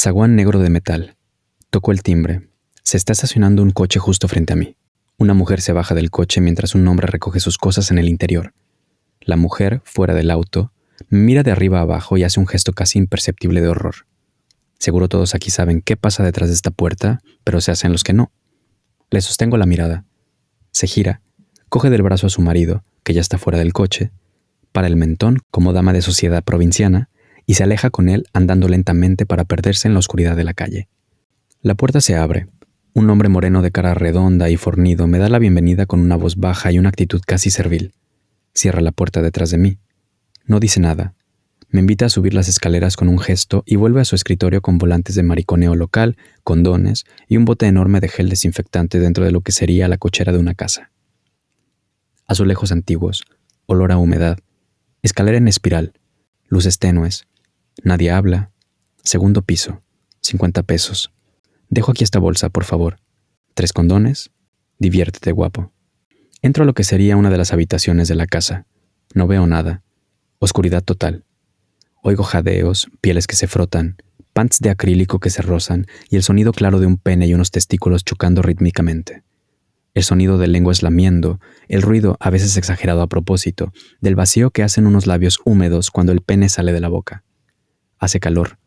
Zaguán negro de metal. Toco el timbre. Se está estacionando un coche justo frente a mí. Una mujer se baja del coche mientras un hombre recoge sus cosas en el interior. La mujer, fuera del auto, mira de arriba abajo y hace un gesto casi imperceptible de horror. Seguro todos aquí saben qué pasa detrás de esta puerta, pero se hacen los que no. Le sostengo la mirada. Se gira, coge del brazo a su marido, que ya está fuera del coche, para el mentón como dama de sociedad provinciana, y se aleja con él andando lentamente para perderse en la oscuridad de la calle. La puerta se abre. Un hombre moreno de cara redonda y fornido me da la bienvenida con una voz baja y una actitud casi servil. Cierra la puerta detrás de mí. No dice nada, me invita a subir las escaleras con un gesto y vuelve a su escritorio con volantes de mariconeo local, condones y un bote enorme de gel desinfectante dentro de lo que sería la cochera de una casa. Azulejos antiguos, olor a humedad, escalera en espiral, luces tenues, nadie habla, segundo piso, 50 pesos. Dejo aquí esta bolsa, por favor. Tres condones, diviértete guapo. Entro a lo que sería una de las habitaciones de la casa. No veo nada. Oscuridad total. Oigo jadeos, pieles que se frotan, pants de acrílico que se rozan y el sonido claro de un pene y unos testículos chocando rítmicamente. El sonido de lenguas lamiendo, el ruido, a veces exagerado a propósito, del vacío que hacen unos labios húmedos cuando el pene sale de la boca. Hace calor.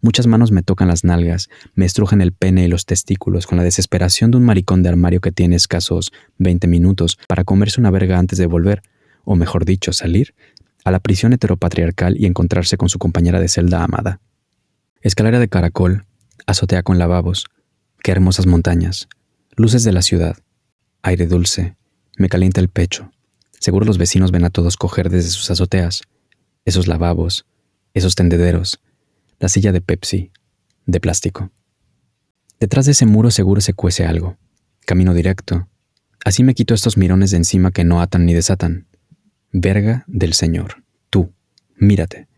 Muchas manos me tocan las nalgas, me estrujan el pene y los testículos con la desesperación de un maricón de armario que tiene escasos 20 minutos para comerse una verga antes de volver, o mejor dicho, salir a la prisión heteropatriarcal y encontrarse con su compañera de celda amada. Escalera de caracol, azotea con lavabos, qué hermosas montañas, luces de la ciudad, aire dulce, me calienta el pecho. Seguro los vecinos ven a todos coger desde sus azoteas, esos lavabos, esos tendederos, la silla de Pepsi, de plástico. Detrás de ese muro seguro se cuece algo. Camino directo. Así me quito estos mirones de encima que no atan ni desatan. Verga del Señor, tú, mírate.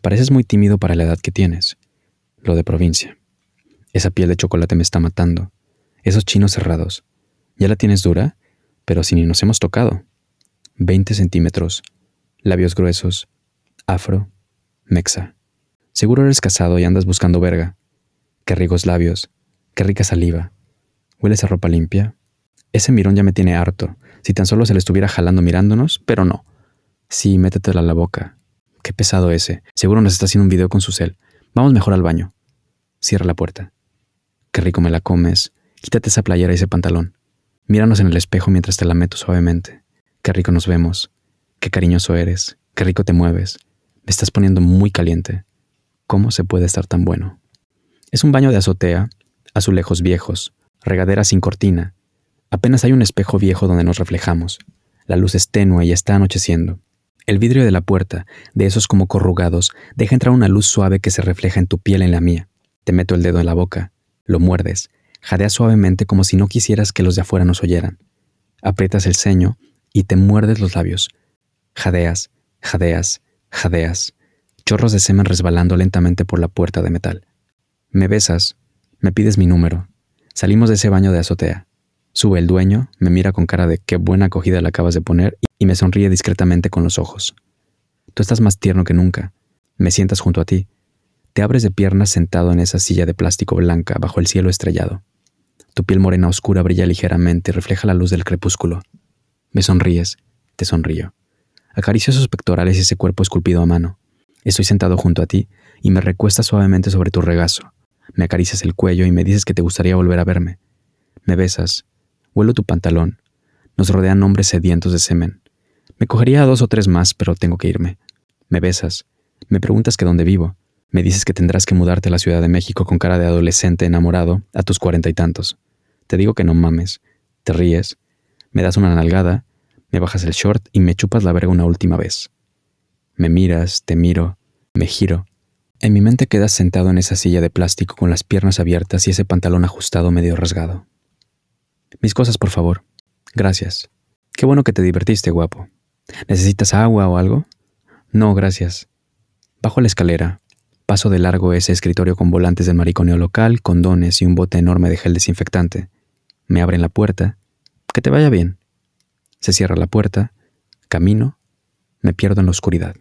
Pareces muy tímido para la edad que tienes. Lo de provincia. Esa piel de chocolate me está matando. Esos chinos cerrados. Ya la tienes dura, pero si ni nos hemos tocado. 20 centímetros. Labios gruesos. Afro. Mexa. Seguro eres casado y andas buscando verga. Qué ricos labios. Qué rica saliva. ¿Hueles a ropa limpia? Ese mirón ya me tiene harto. Si tan solo se le estuviera jalando mirándonos, pero no. Sí, métetela a la boca. Qué pesado ese. Seguro nos está haciendo un video con su cel. Vamos mejor al baño. Cierra la puerta. Qué rico me la comes. Quítate esa playera y ese pantalón. Míranos en el espejo mientras te la meto suavemente. Qué rico nos vemos. Qué cariñoso eres. Qué rico te mueves. Estás poniendo muy caliente. ¿Cómo se puede estar tan bueno? Es un baño de azotea, azulejos viejos, regadera sin cortina. Apenas hay un espejo viejo donde nos reflejamos. La luz es tenue y está anocheciendo. El vidrio de la puerta, de esos como corrugados, deja entrar una luz suave que se refleja en tu piel en la mía. Te meto el dedo en la boca, lo muerdes, jadeas suavemente como si no quisieras que los de afuera nos oyeran. Aprietas el ceño y te muerdes los labios. Jadeas, jadeas, jadeas. Chorros de semen resbalando lentamente por la puerta de metal. Me besas, me pides mi número. Salimos de ese baño de azotea. Sube el dueño, me mira con cara de qué buena acogida le acabas de poner y me sonríe discretamente con los ojos. Tú estás más tierno que nunca. Me sientas junto a ti. Te abres de piernas sentado en esa silla de plástico blanca bajo el cielo estrellado. Tu piel morena oscura brilla ligeramente y refleja la luz del crepúsculo. Me sonríes, te sonrío. Acaricio sus pectorales y ese cuerpo esculpido a mano. Estoy sentado junto a ti y me recuestas suavemente sobre tu regazo. Me acaricias el cuello y me dices que te gustaría volver a verme. Me besas. Huelo tu pantalón. Nos rodean hombres sedientos de semen. Me cogería a dos o tres más, pero tengo que irme. Me besas. Me preguntas que dónde vivo. Me dices que tendrás que mudarte a la Ciudad de México con cara de adolescente enamorado a tus cuarenta y tantos. Te digo que no mames. Te ríes. Me das una nalgada. Me bajas el short y me chupas la verga una última vez. Me miras, te miro, me giro. En mi mente quedas sentado en esa silla de plástico con las piernas abiertas y ese pantalón ajustado medio rasgado. Mis cosas, por favor. Gracias. Qué bueno que te divertiste, guapo. ¿Necesitas agua o algo? No, gracias. Bajo la escalera. Paso de largo ese escritorio con volantes del mariconeo local, condones y un bote enorme de gel desinfectante. Me abren la puerta. Que te vaya bien. Se cierra la puerta. Camino. Me pierdo en la oscuridad.